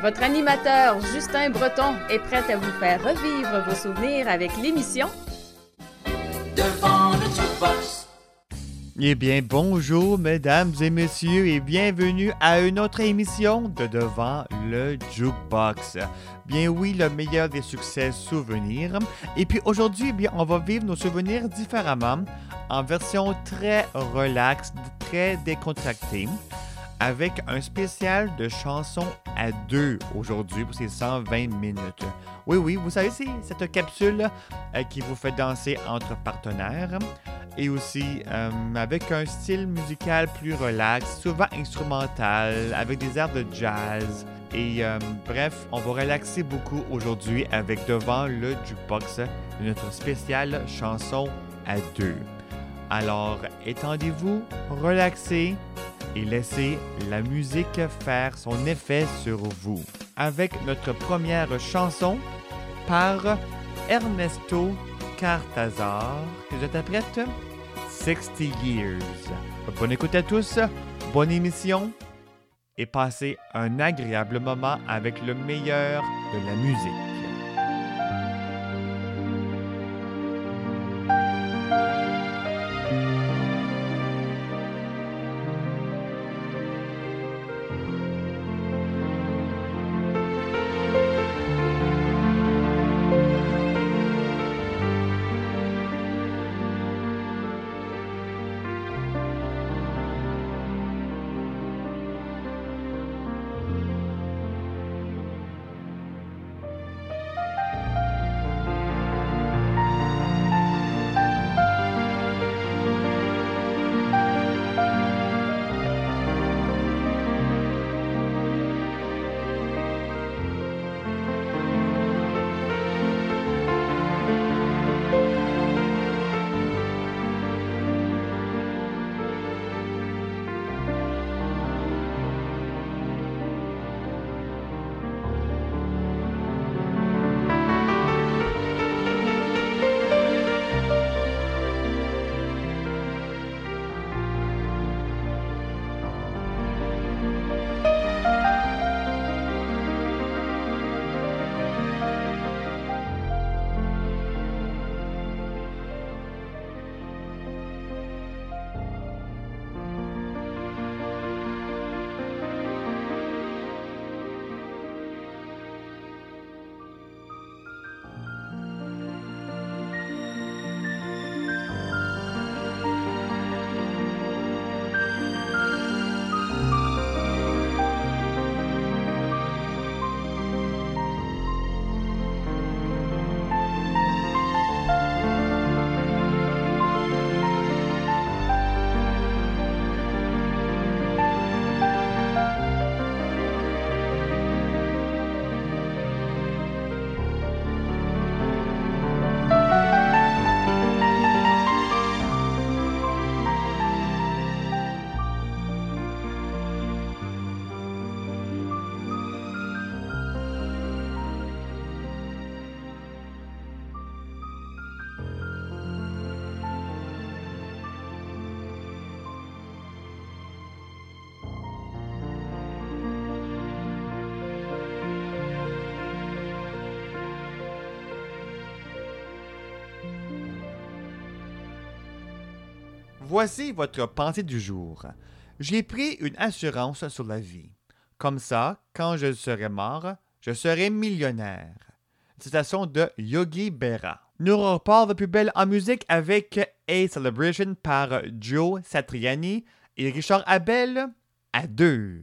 Votre animateur Justin Breton est prêt à vous faire revivre vos souvenirs avec l'émission Devant le jukebox. Eh bien, bonjour, mesdames et messieurs, et bienvenue à une autre émission de Devant le Jukebox. Bien oui, le meilleur des succès souvenirs. Et puis aujourd'hui, eh bien, on va vivre nos souvenirs différemment, en version très relaxe, très décontractée, avec un spécial de chansons à deux aujourd'hui pour ces 120 minutes. Oui, oui, vous savez, c'est cette capsule euh, qui vous fait danser entre partenaires et aussi euh, avec un style musical plus relax, souvent instrumental, avec des airs de jazz. Et euh, bref, on va relaxer beaucoup aujourd'hui avec devant le jukebox notre spéciale chanson à deux. Alors, étendez-vous, relaxez et laissez la musique faire son effet sur vous. Avec notre première chanson par Ernesto Cartazar, que je t'apprête 60 Years. Bonne écoute à tous, bonne émission et passez un agréable moment avec le meilleur de la musique. Voici votre pensée du jour. J'ai pris une assurance sur la vie. Comme ça, quand je serai mort, je serai millionnaire. Citation de Yogi Berra. Nous repart de plus belle en musique avec A Celebration par Joe Satriani et Richard Abel à deux.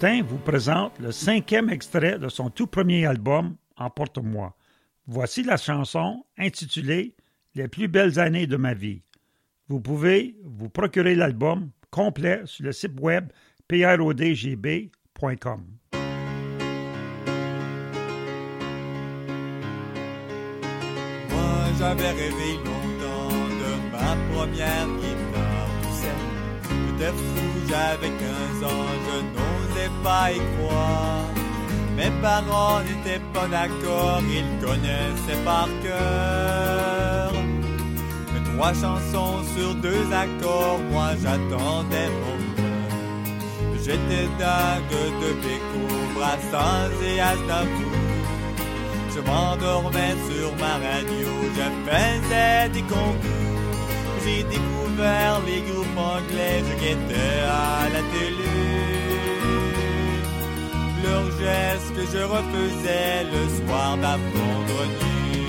Justin vous présente le cinquième extrait de son tout premier album, Emporte-moi. Voici la chanson intitulée Les plus belles années de ma vie. Vous pouvez vous procurer l'album complet sur le site web prodgb.com. Moi j'avais rêvé longtemps de ma première guitare J'étais fou, j'avais 15 ans, je pas y croire. Mes parents n'étaient pas d'accord, ils connaissaient par cœur. Mais trois chansons sur deux accords, moi j'attendais mon cœur. J'étais dingue de Béco, Brassens et Aznavour. Je m'endormais sur ma radio, je faisais des concours. J'ai découvert les groupes anglais, je guettais à la télé. Que je refaisais le soir nuit.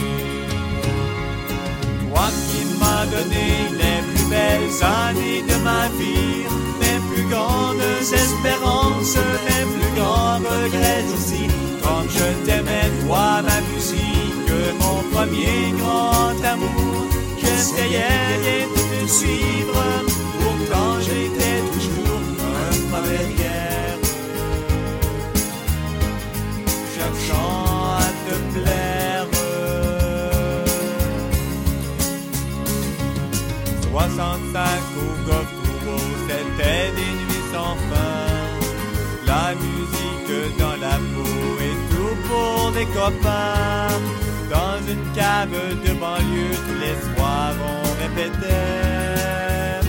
Toi qui m'as donné les plus belles années de ma vie, mes plus grandes espérances, mes plus grands regrets aussi. Comme je t'aimais, toi, ma musique, mon premier grand amour. J'essayais bien de suivre, 65 au Gofuro, c'était des nuits sans fin. La musique dans la peau et tout pour des copains. Dans une cave de banlieue, tous les soirs on répétait.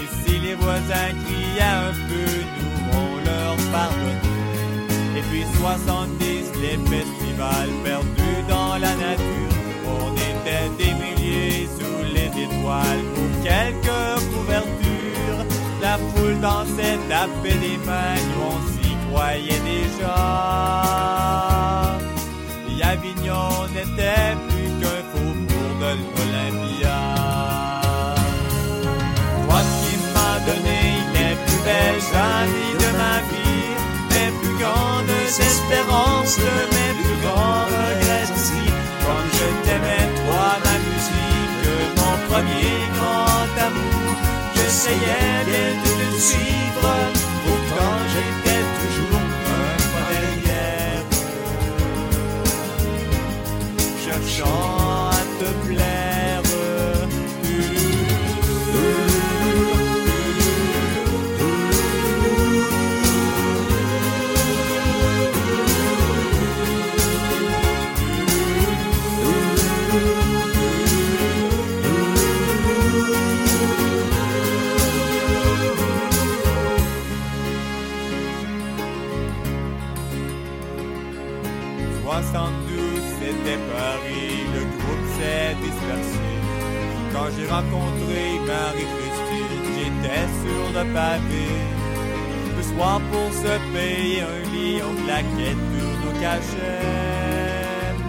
Et si les voisins criaient un peu, nous on leur pardonnait. Et puis 70, les festivals perdus dans la nature. On était des sous les étoiles pour quelques couvertures. La foule dansait, tapait des mains, on s'y croyait déjà. Et Avignon n'était plus qu'un faubourg de l'Olympia. Toi qui m'as donné les plus belles années de ma vie, mes plus grandes espérances, mes plus grands regrets aussi. Comme je premier grand amour, j'essayais bien de te suivre, pourtant j'étais toujours un derrière cherchant j'ai rencontré Marie-Christine, j'étais sur le pavé. Le soir pour se payer un lit, on claquait sur nos cachette.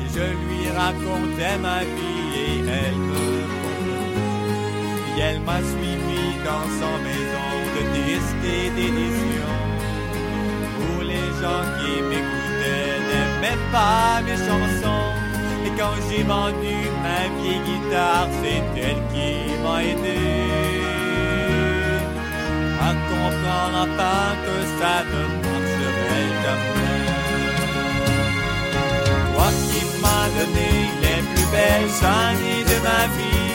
Et je lui racontais ma vie et elle me comprenait. Et elle m'a suivi dans son maison de disques et d'édition. Pour les gens qui m'écoutaient, n'aimaient pas mes chansons. Quand j'ai vendu ma vieille guitare, c'est elle qui m'a aidé. À comprendre enfin que ça ne marcherait jamais. Toi qui m'as donné les plus belles années de ma vie,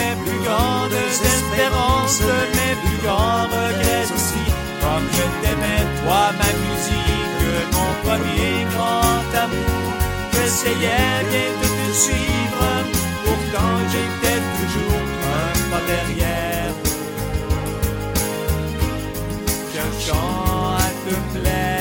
les plus grandes espérances, les plus grands regrets aussi, comme je t'aimais, toi, ma musique, mon premier grand amour, j'essayais bien de te suivre, pourtant j'étais toujours un pas derrière. chant à te plaire.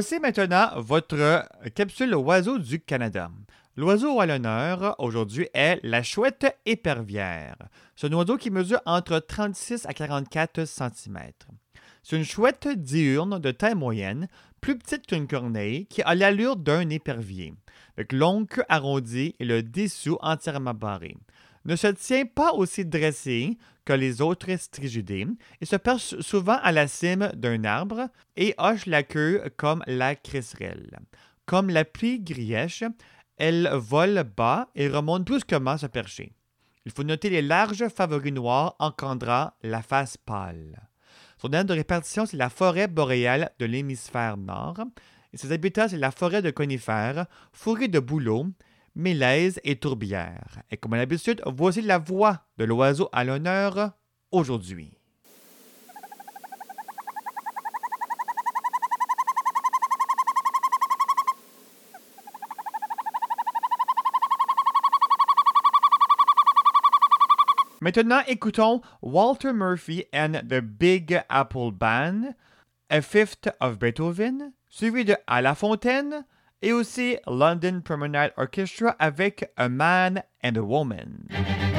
Voici maintenant votre capsule Oiseau du Canada. L'oiseau à l'honneur aujourd'hui est la chouette épervière. C'est un oiseau qui mesure entre 36 à 44 cm. C'est une chouette diurne de taille moyenne, plus petite qu'une corneille, qui a l'allure d'un épervier, avec longue queue arrondie et le dessous entièrement barré. Ne se tient pas aussi dressé que les autres strigidés et se perche souvent à la cime d'un arbre et hoche la queue comme la cresserelle. Comme la pluie grièche, elle vole bas et remonte brusquement se percher. Il faut noter les larges favoris noirs encadrant la face pâle. Son aire de répartition, c'est la forêt boréale de l'hémisphère nord. Et ses habitats, c'est la forêt de conifères, forêt de bouleaux, mélèzes et tourbières. Et comme à l'habitude, voici la voix de l'oiseau à l'honneur aujourd'hui. Maintenant, écoutons Walter Murphy and the Big Apple Band, A Fifth of Beethoven, suivi de À la Fontaine, et aussi London Promenade Orchestra avec A Man and a Woman.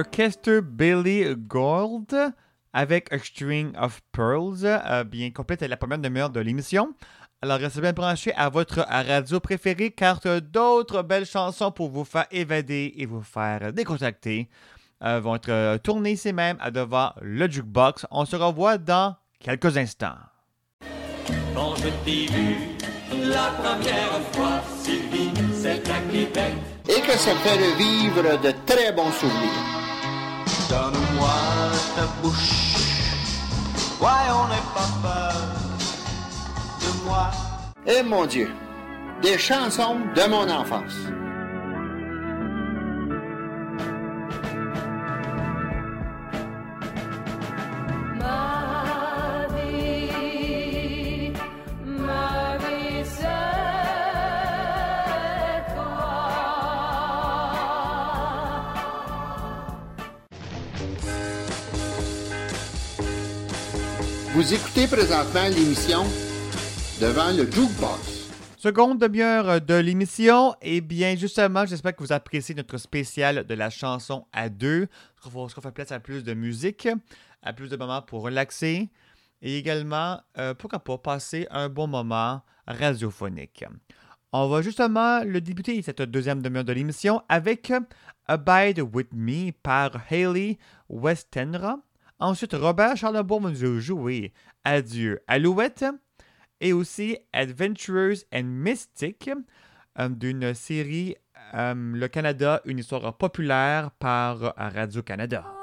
Orchestre Billy Gold avec A String of Pearls, euh, bien complète la première demi-heure de l'émission. Alors, restez bien branchés à votre radio préférée car d'autres belles chansons pour vous faire évader et vous faire décontracter euh, vont être euh, tournées ici même à devant le jukebox. On se revoit dans quelques instants. Quand je t'ai vu la première fois, Sylvie, c'est à Québec. Et que ça fait revivre de très bons souvenirs. Moi? Eh mon Dieu, des chansons de mon enfance. Écoutez présentement l'émission Devant le Jukebox. Seconde demi-heure de l'émission. Eh bien, justement, j'espère que vous appréciez notre spécial de la chanson à deux. Ce qu'on fait place à plus de musique, à plus de moments pour relaxer et également, euh, pourquoi pas, passer un bon moment radiophonique. On va justement le débuter cette deuxième demi-heure de l'émission avec Abide With Me par Hayley Westenra. Ensuite, Robert Charlebois nous jouer Adieu Alouette et aussi Adventurers and Mystic euh, d'une série euh, Le Canada, une histoire populaire par Radio-Canada.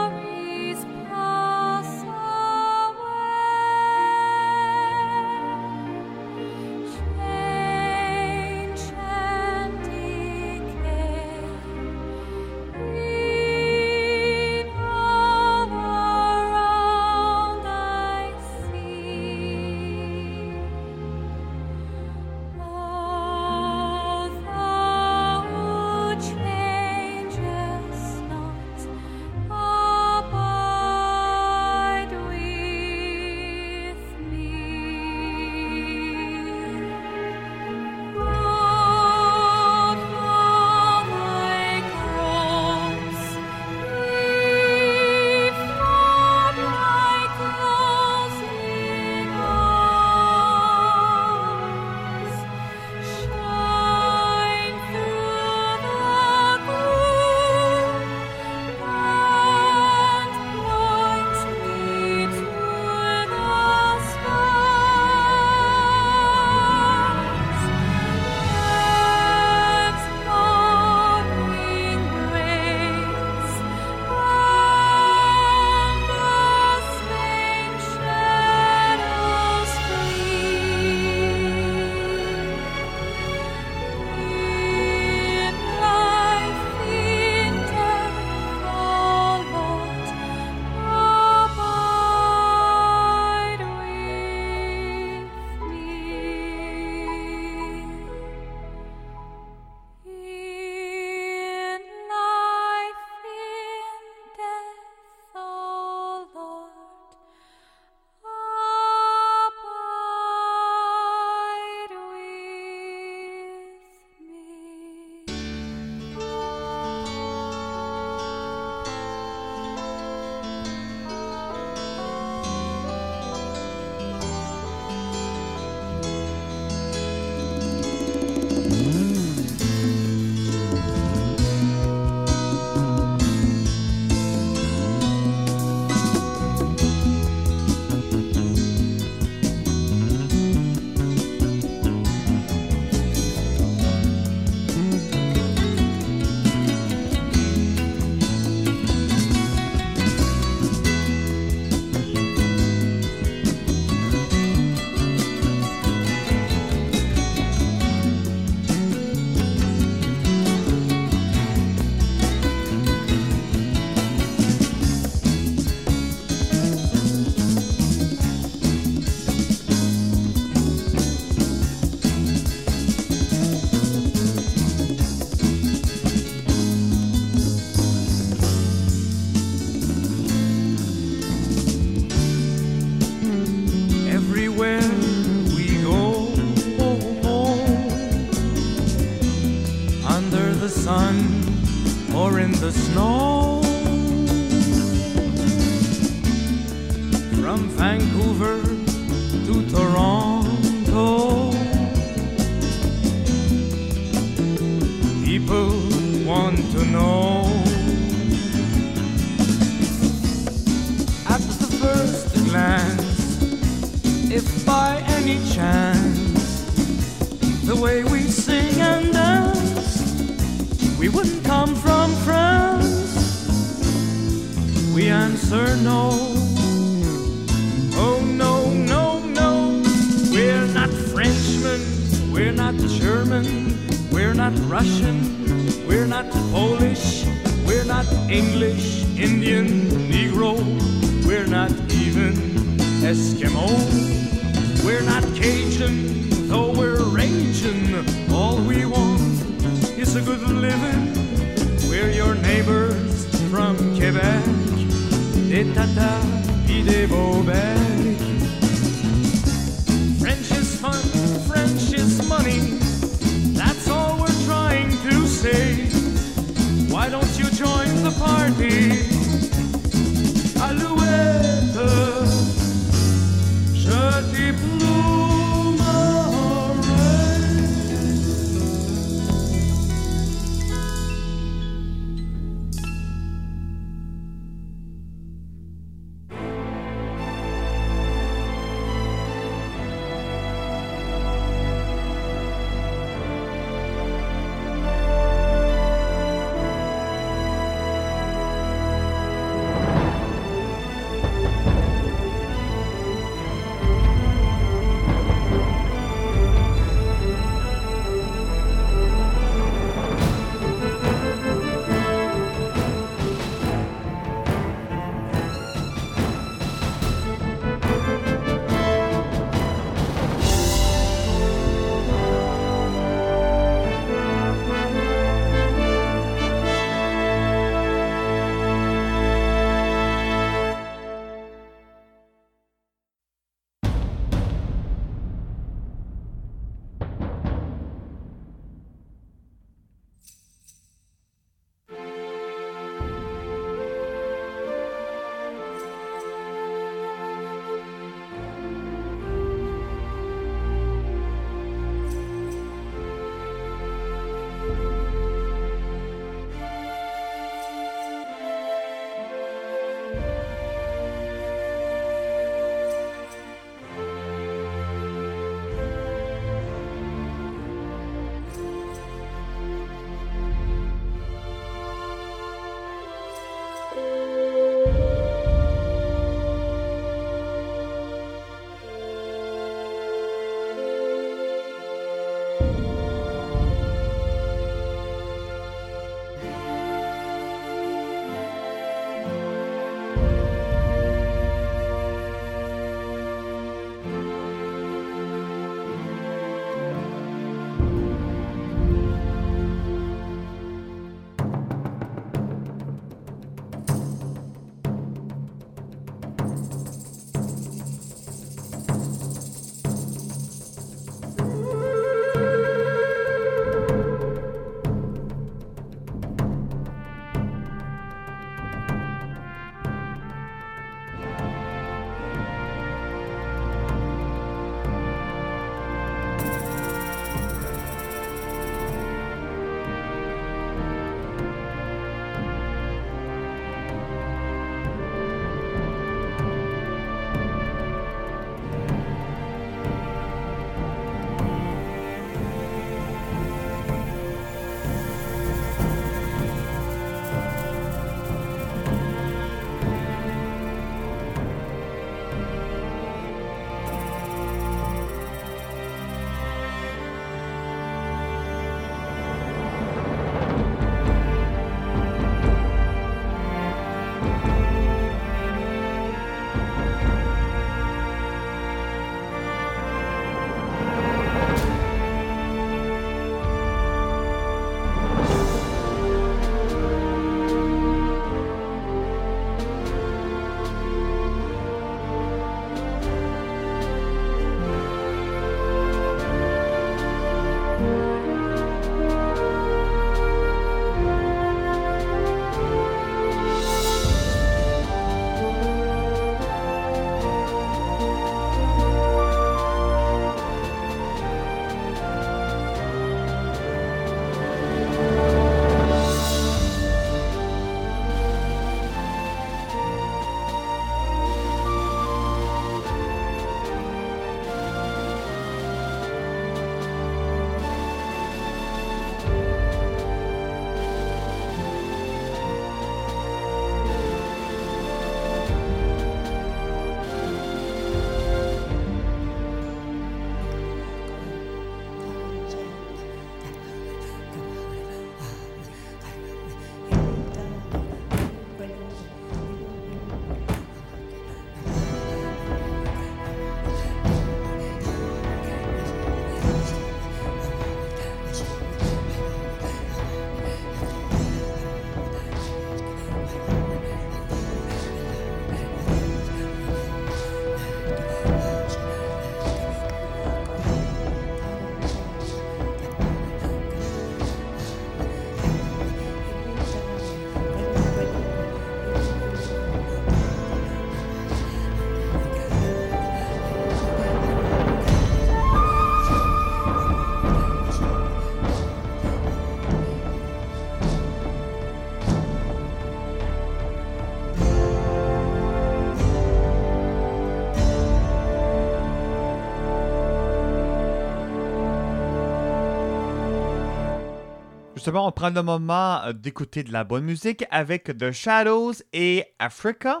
On prend le moment euh, d'écouter de la bonne musique avec The Shadows et Africa.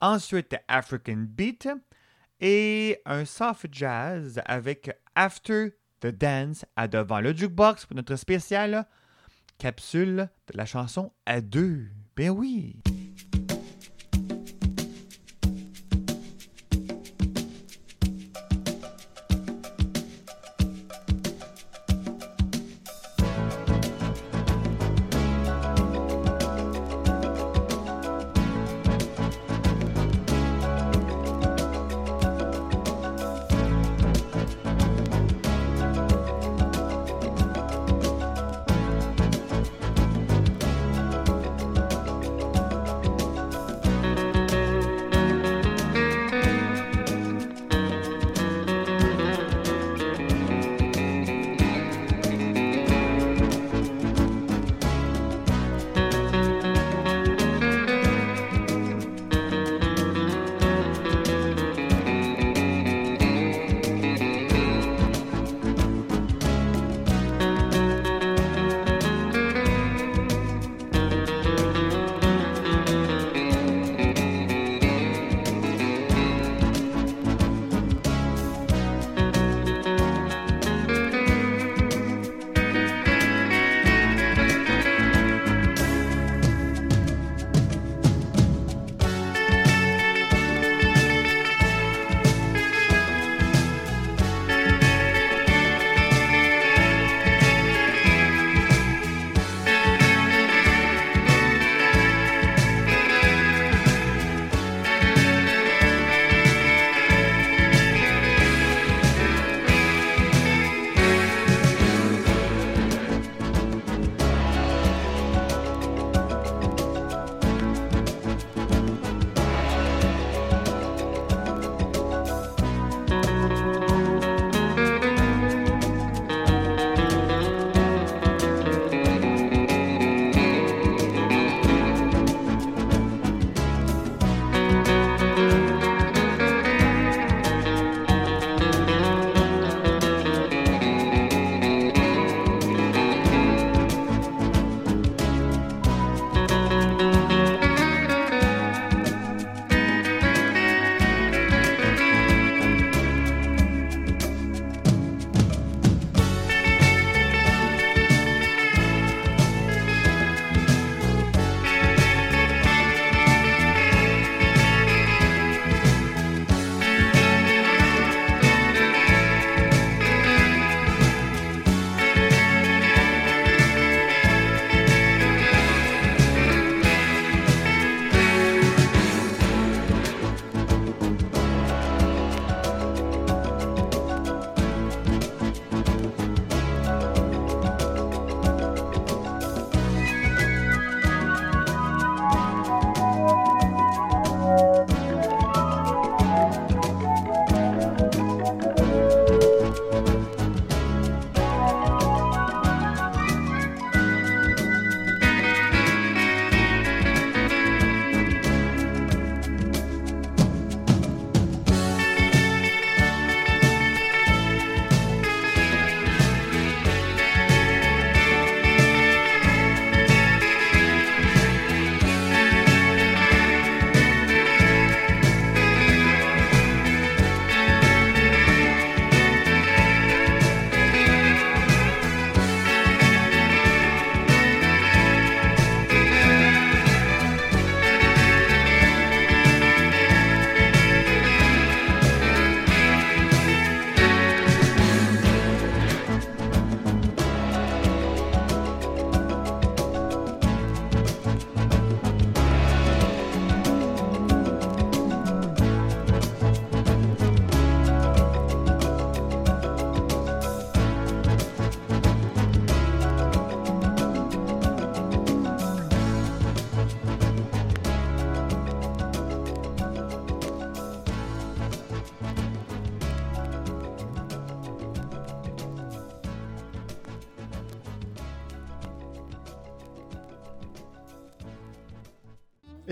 Ensuite, African Beat et un soft jazz avec After the Dance à devant le jukebox pour notre spécial capsule de la chanson à deux. Ben oui.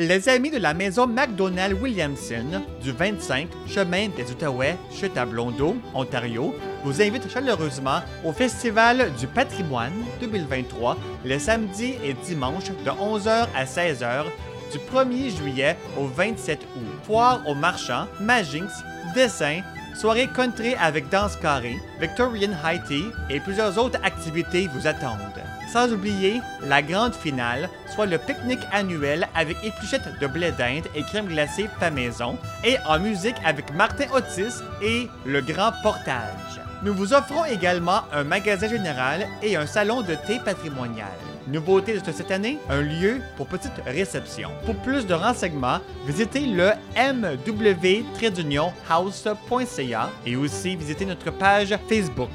Les amis de la maison McDonald Williamson du 25 chemin des Outaouais, chez Blondeau, Ontario, vous invite chaleureusement au Festival du patrimoine 2023 le samedi et dimanche de 11h à 16h du 1er juillet au 27 août. Foire aux marchands, Magix, dessin, soirée country avec danse carrée, Victorian High Tea et plusieurs autres activités vous attendent. Sans oublier la grande finale, le pique-nique annuel avec épluchettes de blé d'Inde et crème glacée fait maison, et en musique avec Martin Otis et le grand portage. Nous vous offrons également un magasin général et un salon de thé patrimonial. Nouveauté de cette année, un lieu pour petite réception. Pour plus de renseignements, visitez le mw-house.ca et aussi visitez notre page Facebook.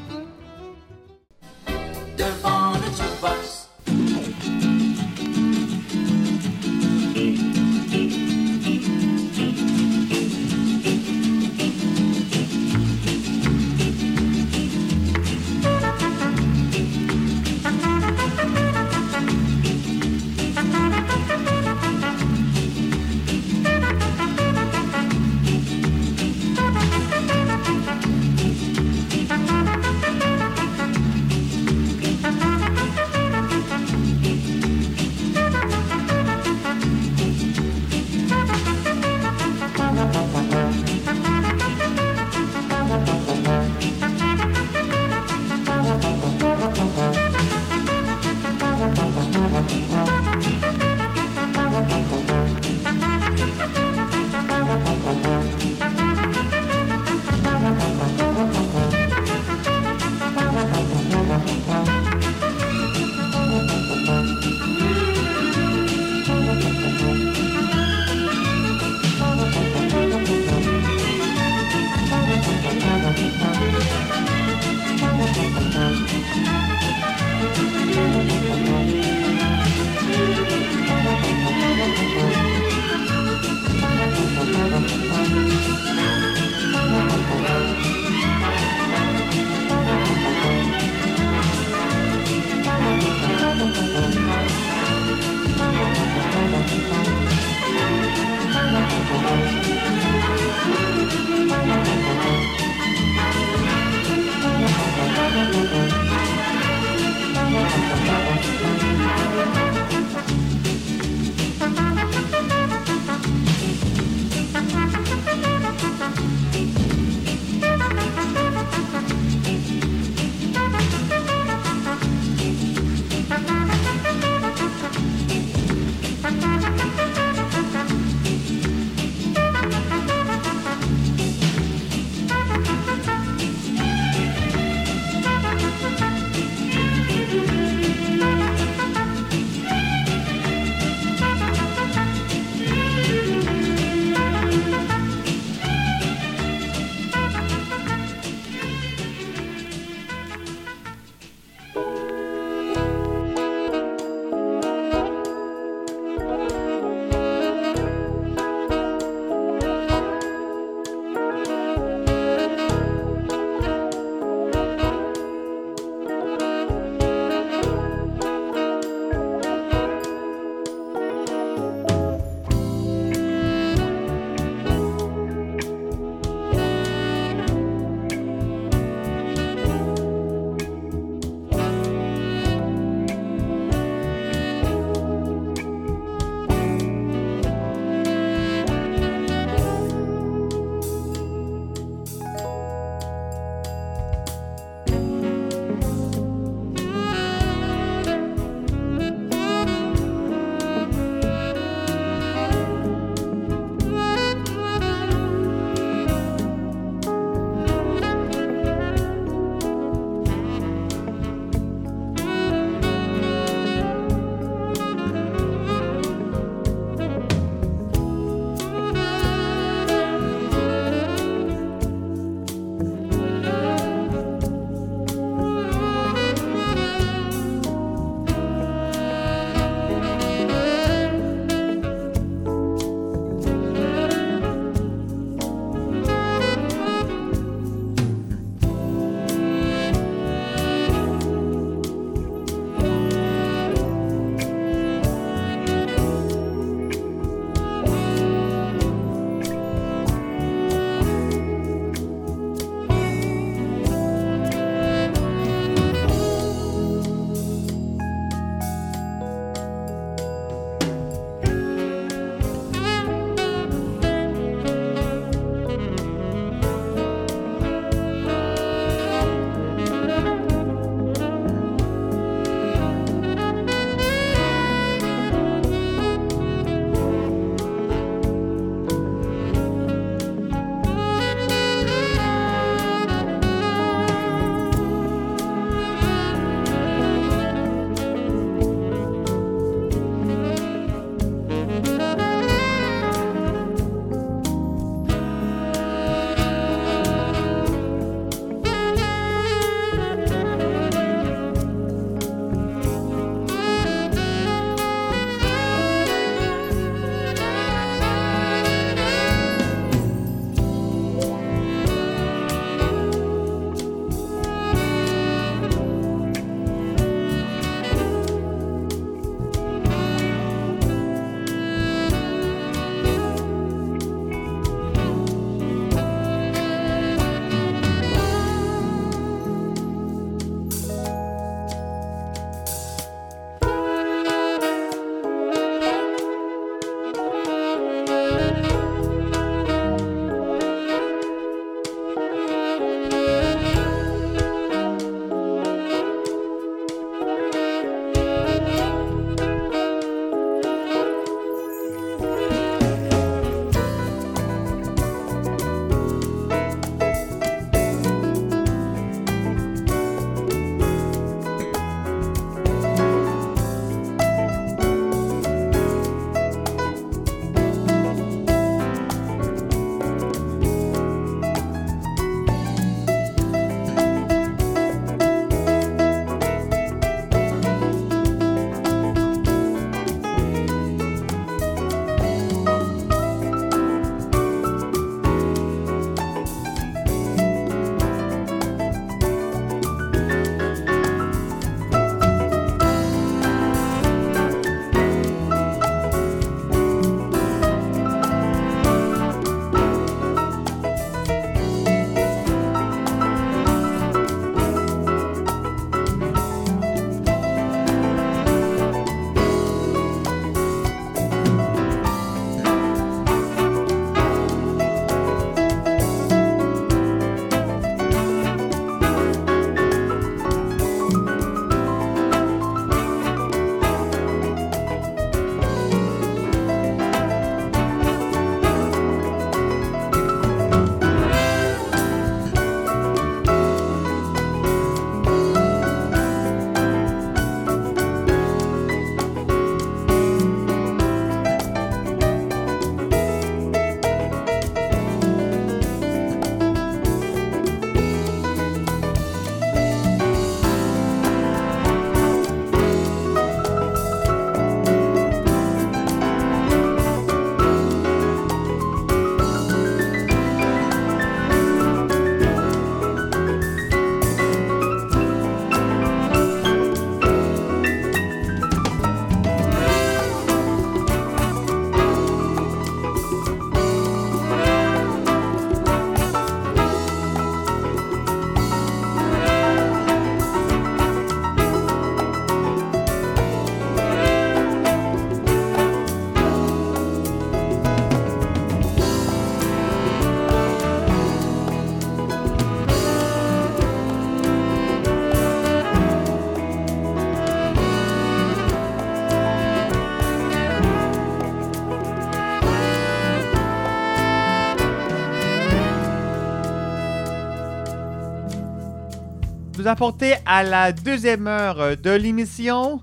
Apporter à la deuxième heure de l'émission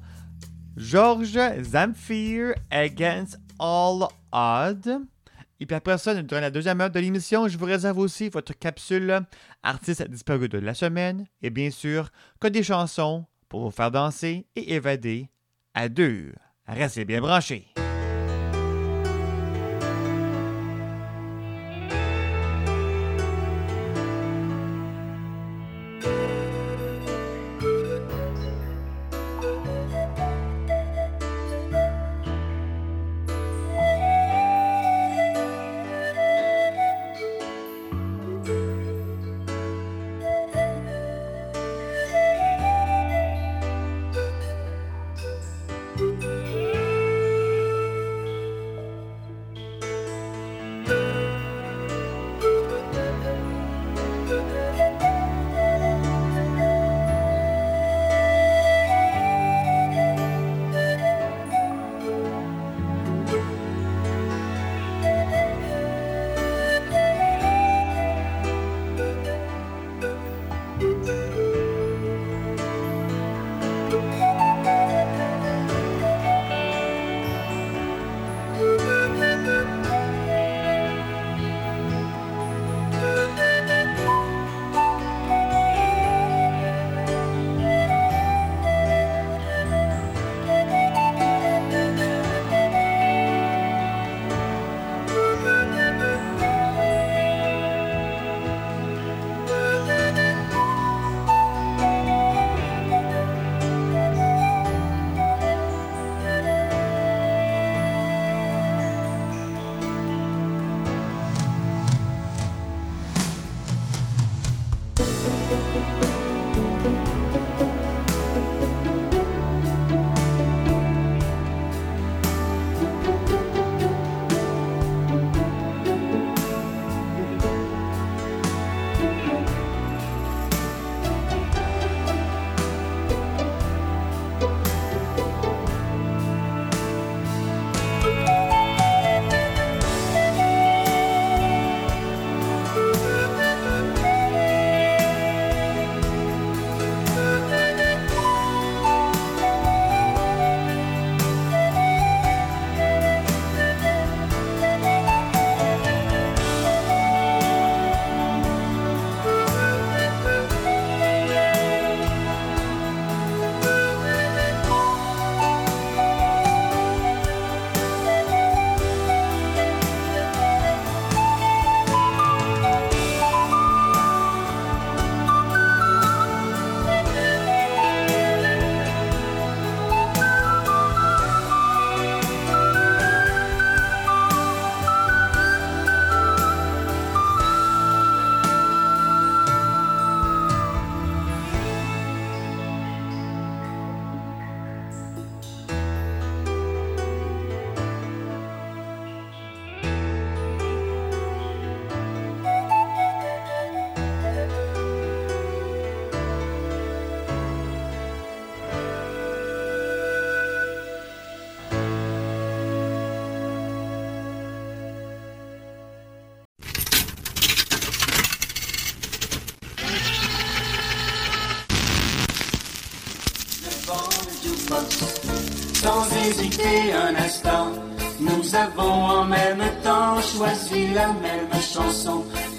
George Zamfir Against All Odds. Et puis après ça, durant la deuxième heure de l'émission, je vous réserve aussi votre capsule artiste disparu de la semaine et bien sûr que des chansons pour vous faire danser et évader à deux. Restez bien branchés.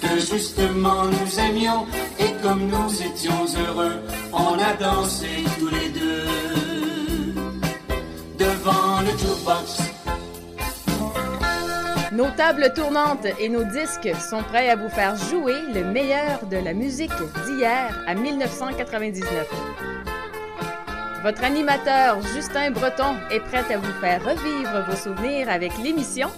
Que justement nous aimions et comme nous étions heureux, on a dansé tous les deux devant le jukebox. Nos tables tournantes et nos disques sont prêts à vous faire jouer le meilleur de la musique d'hier à 1999. Votre animateur Justin Breton est prêt à vous faire revivre vos souvenirs avec l'émission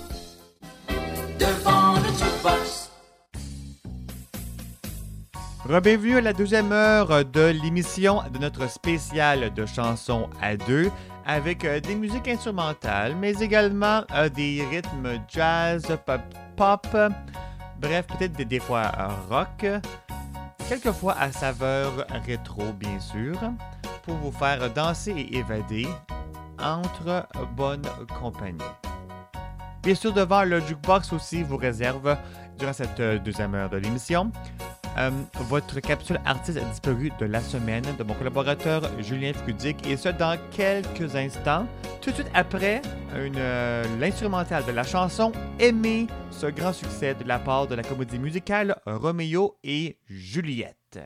Bienvenue à la deuxième heure de l'émission de notre spécial de chansons à deux avec euh, des musiques instrumentales, mais également euh, des rythmes jazz, pop, pop bref, peut-être des, fois euh, rock, quelquefois à saveur rétro, bien sûr pour vous faire danser et évader entre bonne compagnie. Bien sûr, devant le jukebox aussi vous réserve, durant cette deuxième heure de l'émission, euh, votre capsule artiste a disparu de la semaine de mon collaborateur Julien Frudic et ce dans quelques instants, tout de suite après euh, l'instrumental de la chanson Aimer, ce grand succès de la part de la comédie musicale Roméo et Juliette.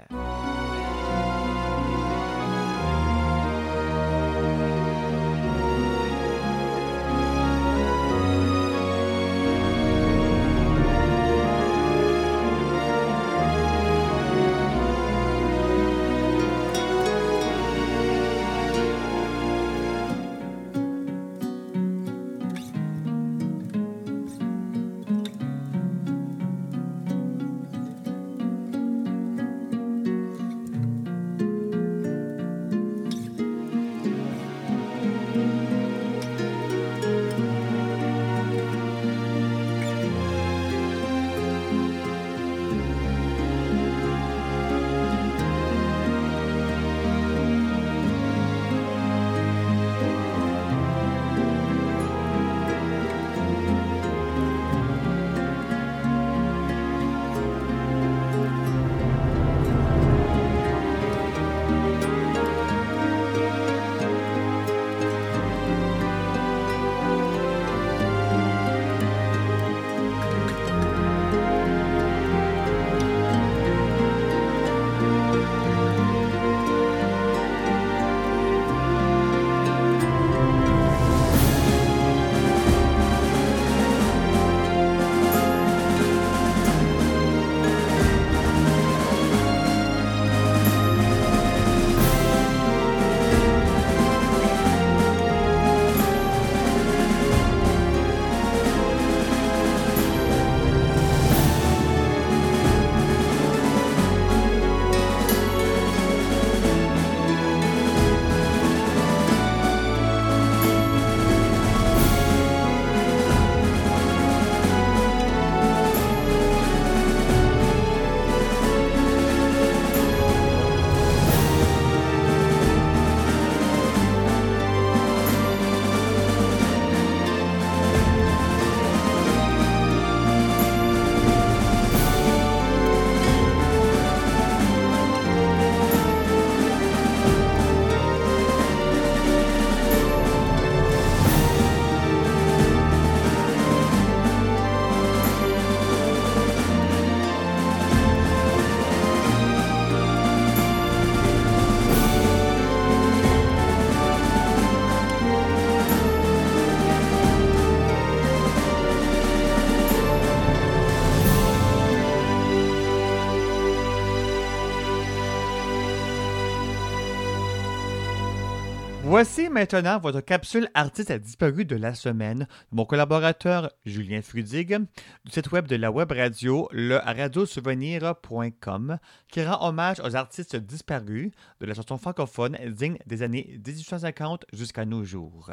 Maintenant votre capsule artiste a disparu de la semaine. Mon collaborateur Julien Frudig du site web de la web radio, le radiosouvenir.com, qui rend hommage aux artistes disparus de la chanson francophone digne des années 1850 jusqu'à nos jours.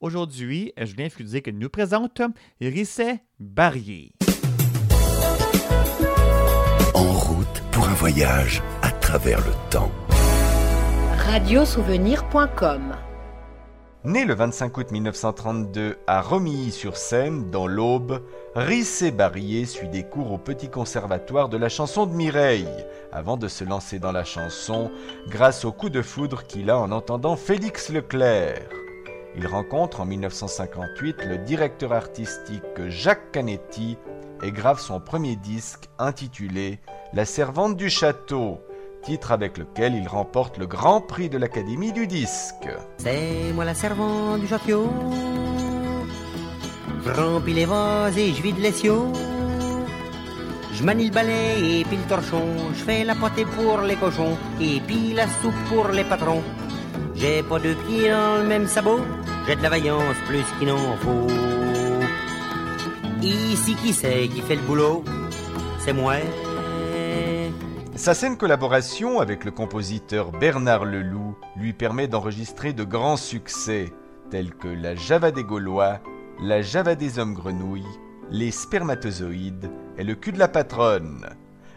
Aujourd'hui, Julien Frudig nous présente Risset Barrier. En route pour un voyage à travers le temps radiosouvenir.com Né le 25 août 1932 à Romilly-sur-Seine, dans l'Aube, Rissé Barrier suit des cours au Petit Conservatoire de la chanson de Mireille, avant de se lancer dans la chanson grâce au coup de foudre qu'il a en entendant Félix Leclerc. Il rencontre en 1958 le directeur artistique Jacques Canetti et grave son premier disque intitulé La servante du château, titre avec lequel il remporte le grand prix de l'Académie du disque. C'est moi la servante du château. Je remplis les vases et je vide les siots. Je manie le balai et puis le torchon. Je fais la pâtée pour les cochons et puis la soupe pour les patrons. J'ai pas deux pieds dans le même sabot. J'ai de la vaillance plus qu'il n'en faut. Ici qui c'est qui fait le boulot? C'est moi. Sa saine collaboration avec le compositeur Bernard Leloup lui permet d'enregistrer de grands succès tels que La Java des Gaulois, La Java des Hommes Grenouilles, Les Spermatozoïdes et Le cul de la patronne.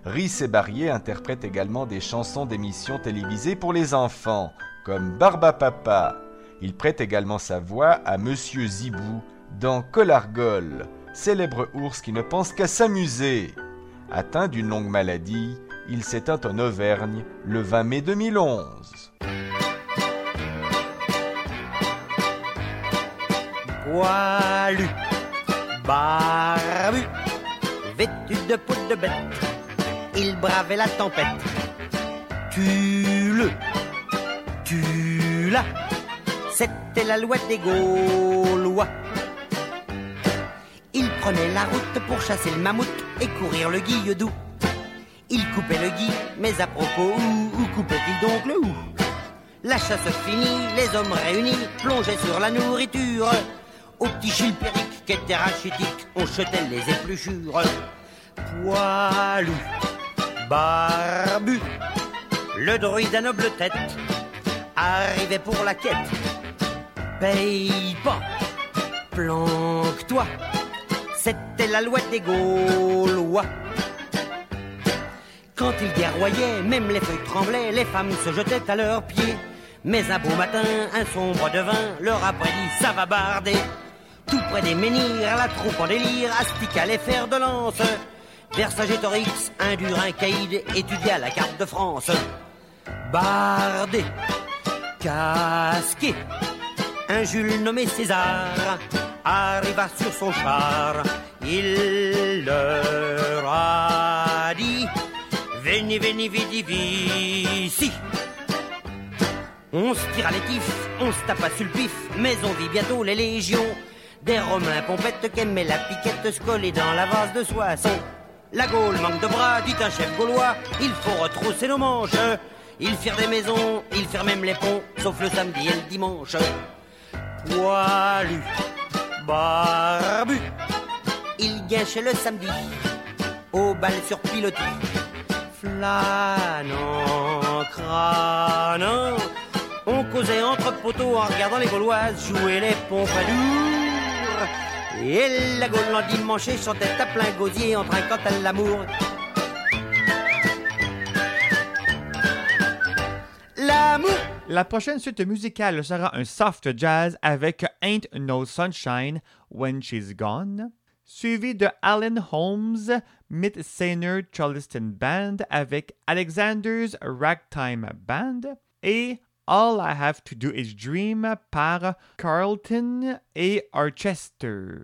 Rhys et Barrier interprète également des chansons d'émissions télévisées pour les enfants, comme Barba Papa. Il prête également sa voix à Monsieur Zibou dans Colargol, célèbre ours qui ne pense qu'à s'amuser. Atteint d'une longue maladie, Il s'éteint en Auvergne le 20 mai 2011. poilu, barbu, vêtu de peau de bête, il bravait la tempête. Tu le, tu l'as, c'était la loi des Gaulois. Il prenait la route pour chasser le mammouth et courir le guilledou. Il coupait le gui, mais à propos, où, où coupait-il donc le hou La chasse finie, les hommes réunis plongeaient sur la nourriture. Au petit chilpéric qui était rachitique, on jetait les épluchures. Poilu, barbu, le druide à noble tête arrivait pour la quête. Paye pas, planque-toi, c'était la loi des Gaulois. Quand ils guerroyaient, même les feuilles tremblaient, les femmes se jetaient à leurs pieds. Mais un beau matin, un sombre devin leur a prédit ça va barder. Tout près des menhirs, la troupe en délire astica les fers de lance. Vercingétorix, un Durin caïd, étudia la carte de France. Bardé, casqué, un Jules nommé César arriva sur son char. Il leur a dit Veni, vidi, vici. On se tira les tifs, on se tapa sur le mais on vit bientôt les légions. Des Romains pompettes qui aimaient la piquette se dans la vase de soissons. La Gaule manque de bras, dit un chef gaulois, il faut retrousser nos manches. Ils firent des maisons, ils firent même les ponts, sauf le samedi et le dimanche. Poilu, barbu, il guinchait le samedi, au bal sur pilotis. Flânant, crânant, on causait entre poteaux en regardant les Gauloises jouer les pompadours. Et la Gaule l'endimanché chantait à plein gosier en trinquant à l'amour. L'amour La prochaine suite musicale sera un soft jazz avec Ain't No Sunshine When She's Gone, suivi de Alan Holmes Mid-Saner Charleston Band avec Alexander's Ragtime Band et All I Have to Do Is Dream par Carlton et Orchester.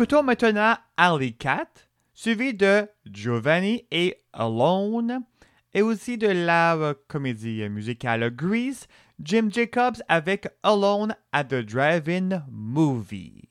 Écoutons maintenant Alley Cat, suivi de Giovanni et Alone, et aussi de la euh, comédie musicale Grease, Jim Jacobs avec Alone at the Drive-In Movie.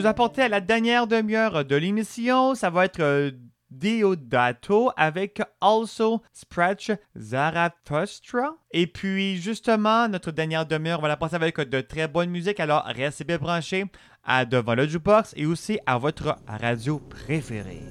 Nous apporter à la dernière demi-heure de l'émission, ça va être euh, Deodato avec Also Scratch Zarathustra. Et puis, justement, notre dernière demi-heure, on va la passer avec de très bonne musique. Alors, restez bien branchés à Devant le Jukebox et aussi à votre radio préférée.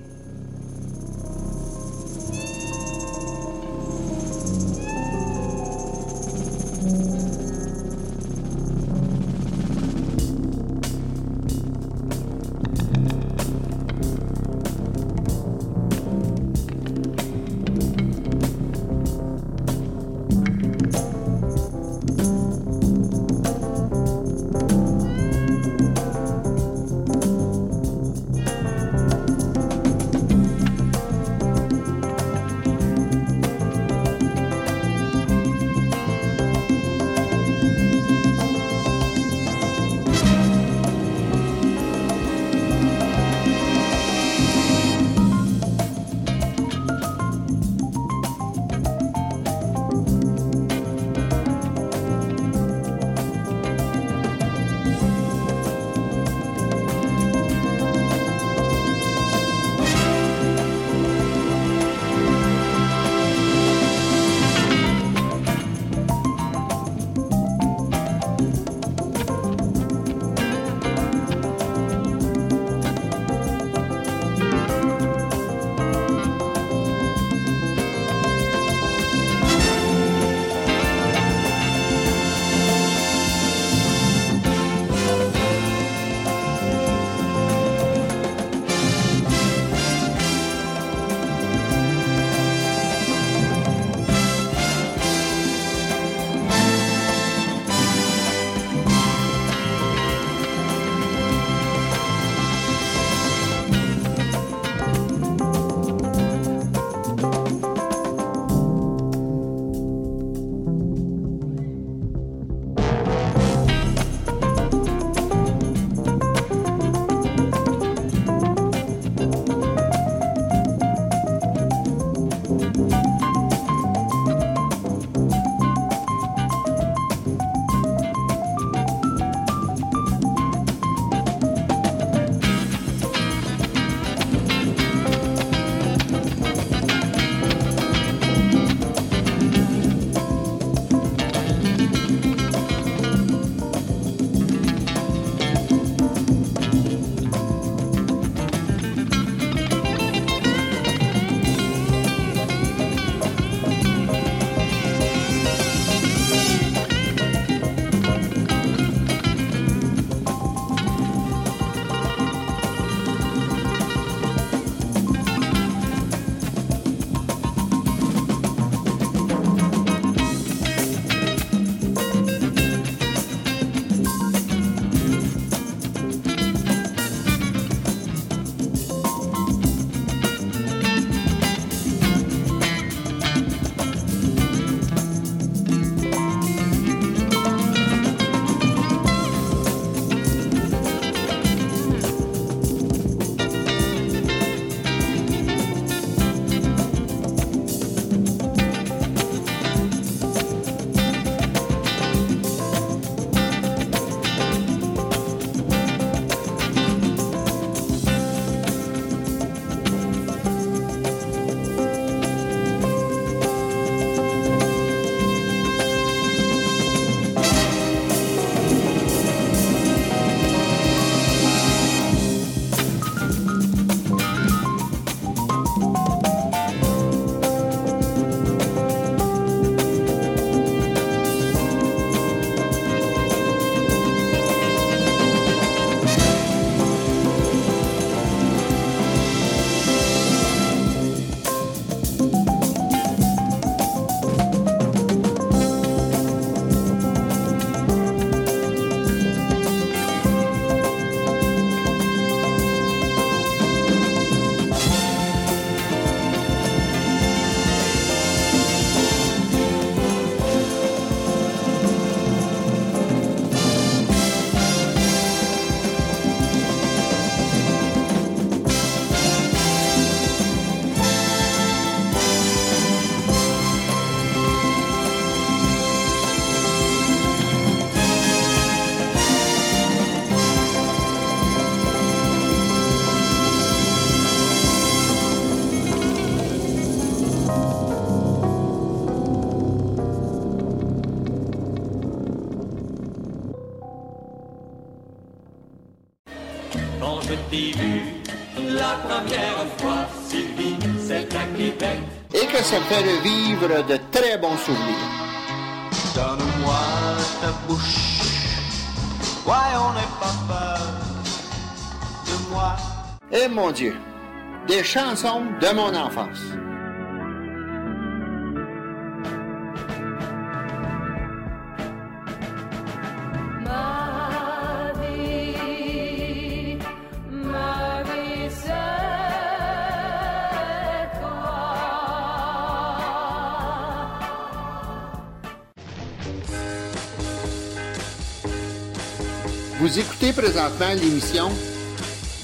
Ça fait revivre de très bons souvenirs. Donne-moi ta bouche, ouais, on n'est pas peur de moi. Eh mon Dieu, des chansons de mon enfance. Écoutez présentement l'émission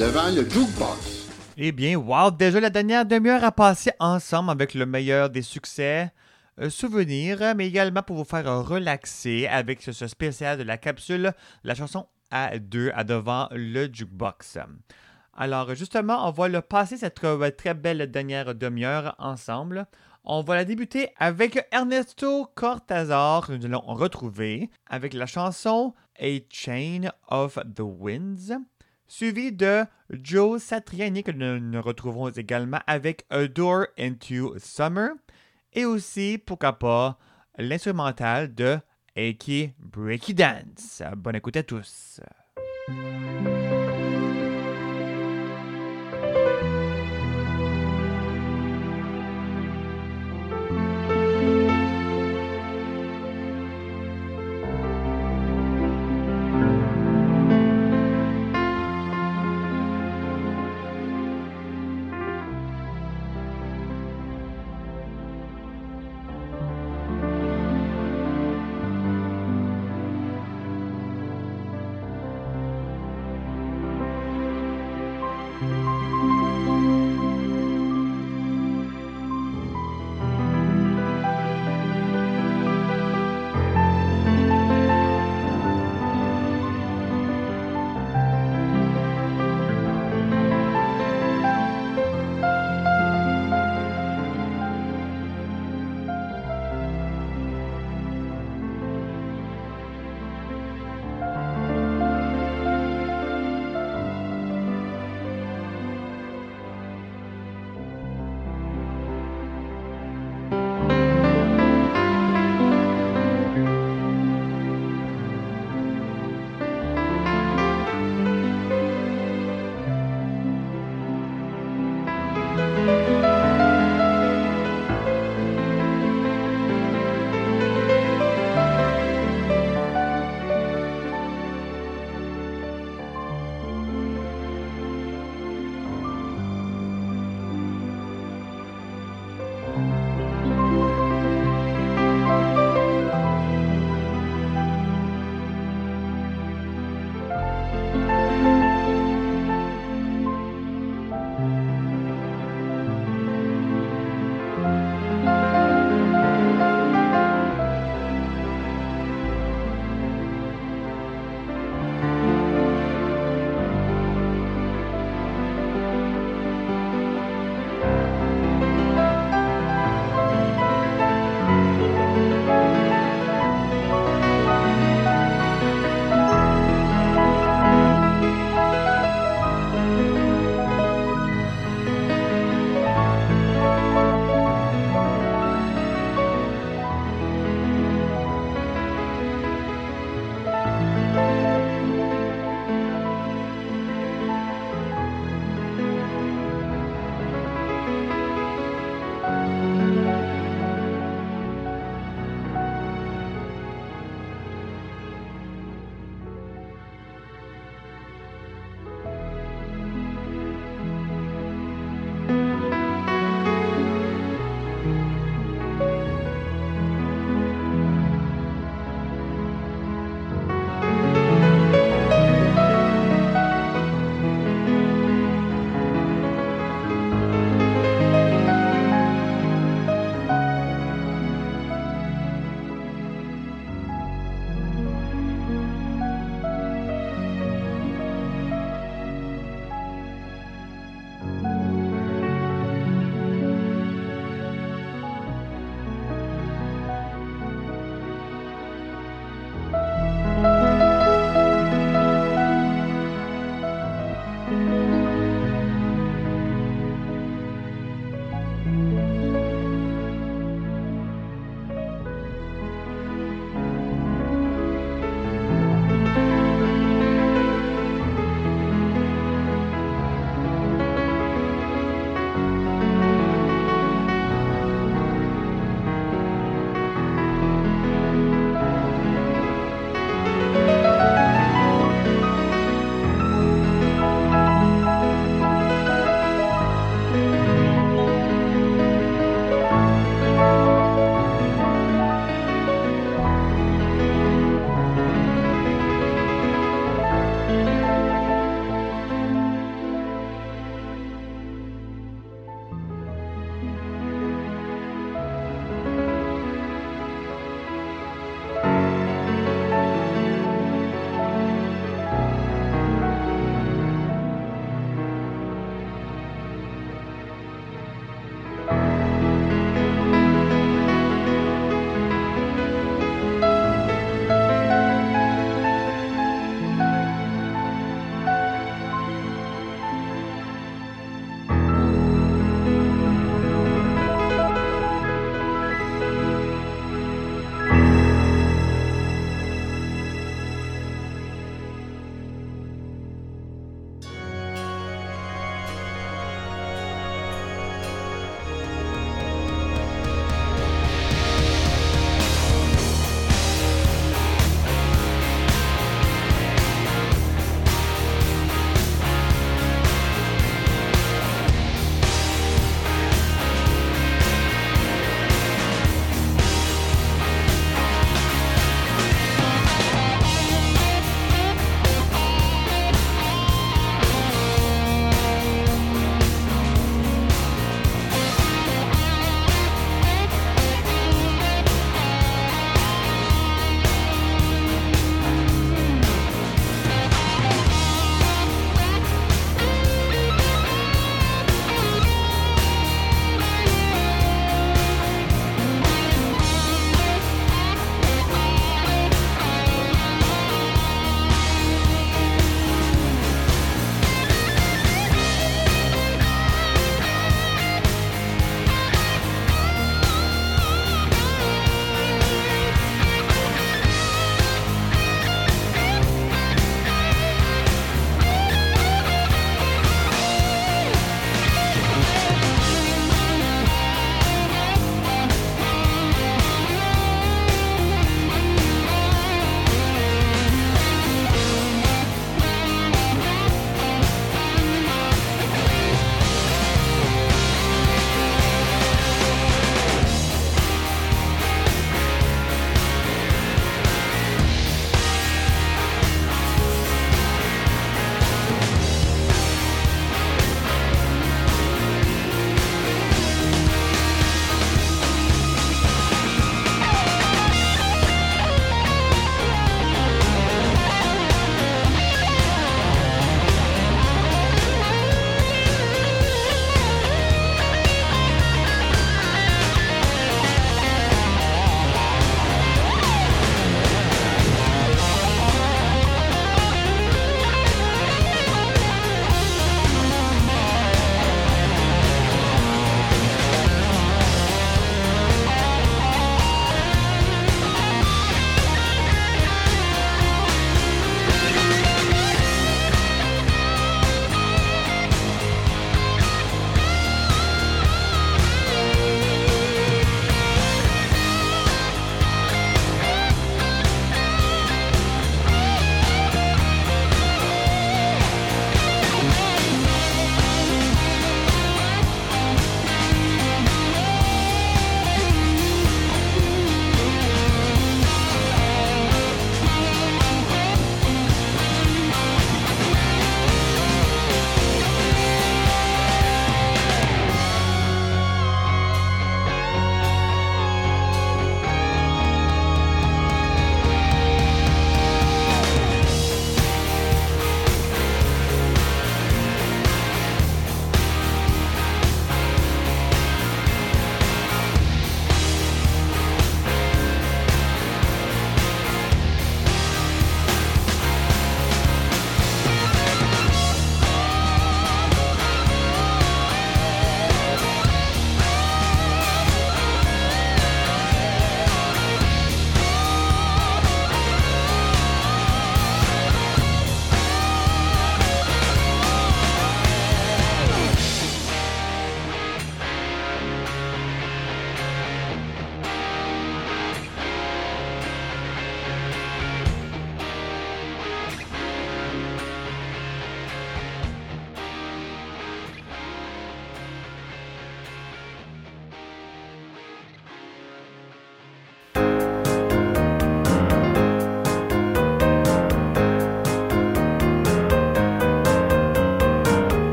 Devant le Jukebox. Eh bien, wow, déjà la dernière demi-heure à passer ensemble avec le meilleur des succès, euh, souvenirs, mais également pour vous faire relaxer avec ce, ce spécial de la capsule, la chanson à deux à devant le jukebox. Alors, justement, on va le passer cette euh, très belle dernière demi-heure ensemble. On va la débuter avec Ernesto Cortazar, que nous allons retrouver avec la chanson A Chain of the Winds suivi de Joe Satriani que nous, nous retrouverons également avec A Door into Summer et aussi, pourquoi pas, l'instrumental de Eki Breaky Dance. Bonne écoute à tous.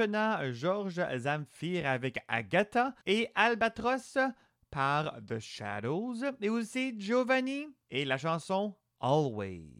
Maintenant Georges Zamfir avec Agatha et Albatros par The Shadows et aussi Giovanni et la chanson Always.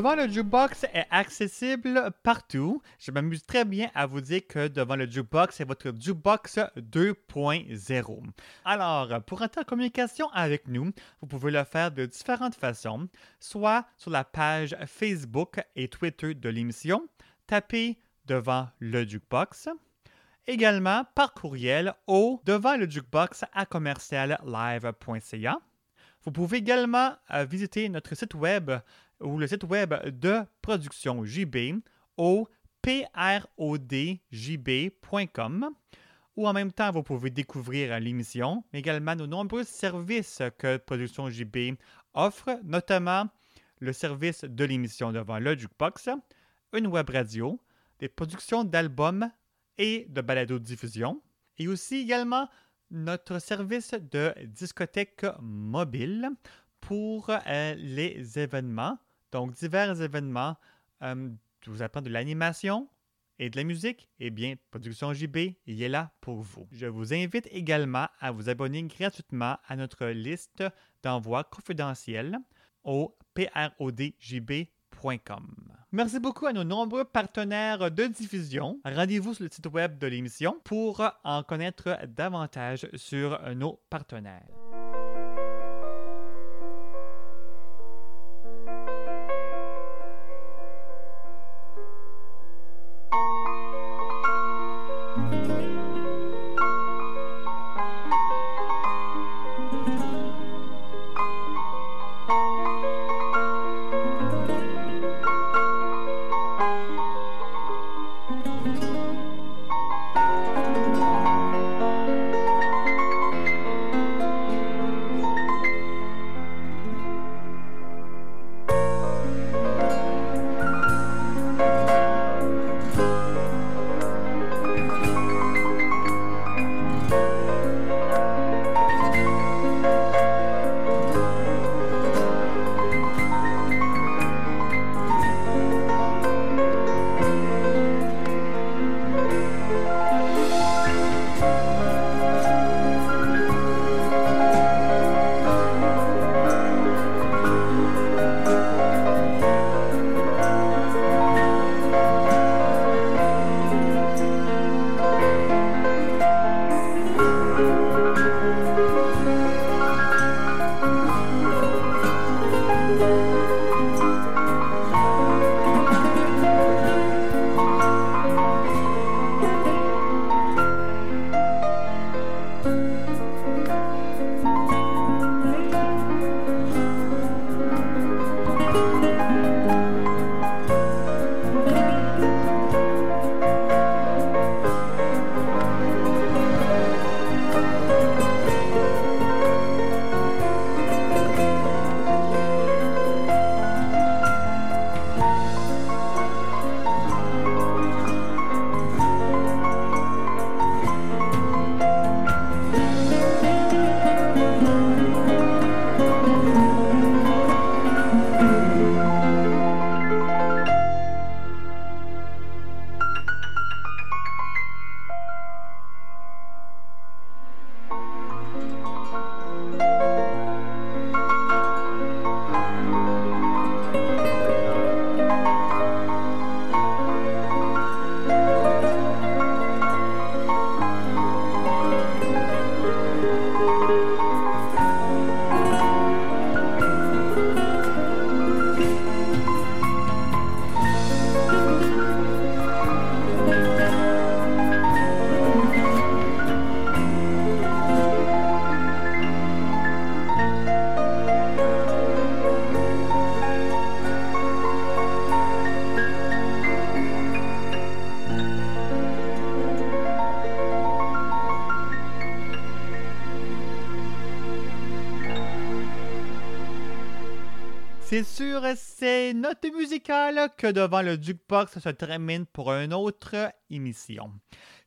Devant le jukebox est accessible partout. Je m'amuse très bien à vous dire que devant le jukebox, c'est votre jukebox 2.0. Alors, pour entrer en communication avec nous, vous pouvez le faire de différentes façons, soit sur la page Facebook et Twitter de l'émission, tapez devant le jukebox. Également par courriel au devant le jukebox à commerciallive.ca. Vous pouvez également euh, visiter notre site web ou le site web de Production JB au prodjb.com ou en même temps, vous pouvez découvrir l'émission, mais également nos nombreux services que Production JB offre, notamment le service de l'émission devant le Jukebox, une web radio, des productions d'albums et de balado-diffusion, et aussi également notre service de discothèque mobile pour euh, les événements donc, divers événements, euh, vous apprendre de l'animation et de la musique, eh bien, Production JB, il est là pour vous. Je vous invite également à vous abonner gratuitement à notre liste d'envois confidentiels au prodjb.com. Merci beaucoup à nos nombreux partenaires de diffusion. Rendez-vous sur le site web de l'émission pour en connaître davantage sur nos partenaires. Que devant le jukebox se termine pour une autre émission.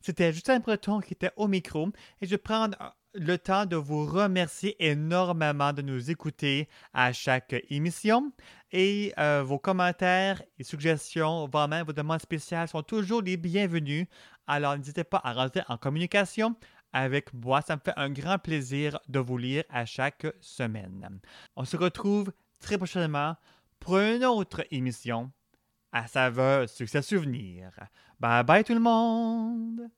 C'était Justin Breton qui était au micro et je prendre le temps de vous remercier énormément de nous écouter à chaque émission. Et euh, vos commentaires et suggestions, voire même vos demandes spéciales sont toujours les bienvenus. Alors n'hésitez pas à rentrer en communication avec moi. Ça me fait un grand plaisir de vous lire à chaque semaine. On se retrouve très prochainement pour une autre émission à saveur succès souvenir. Bye bye tout le monde!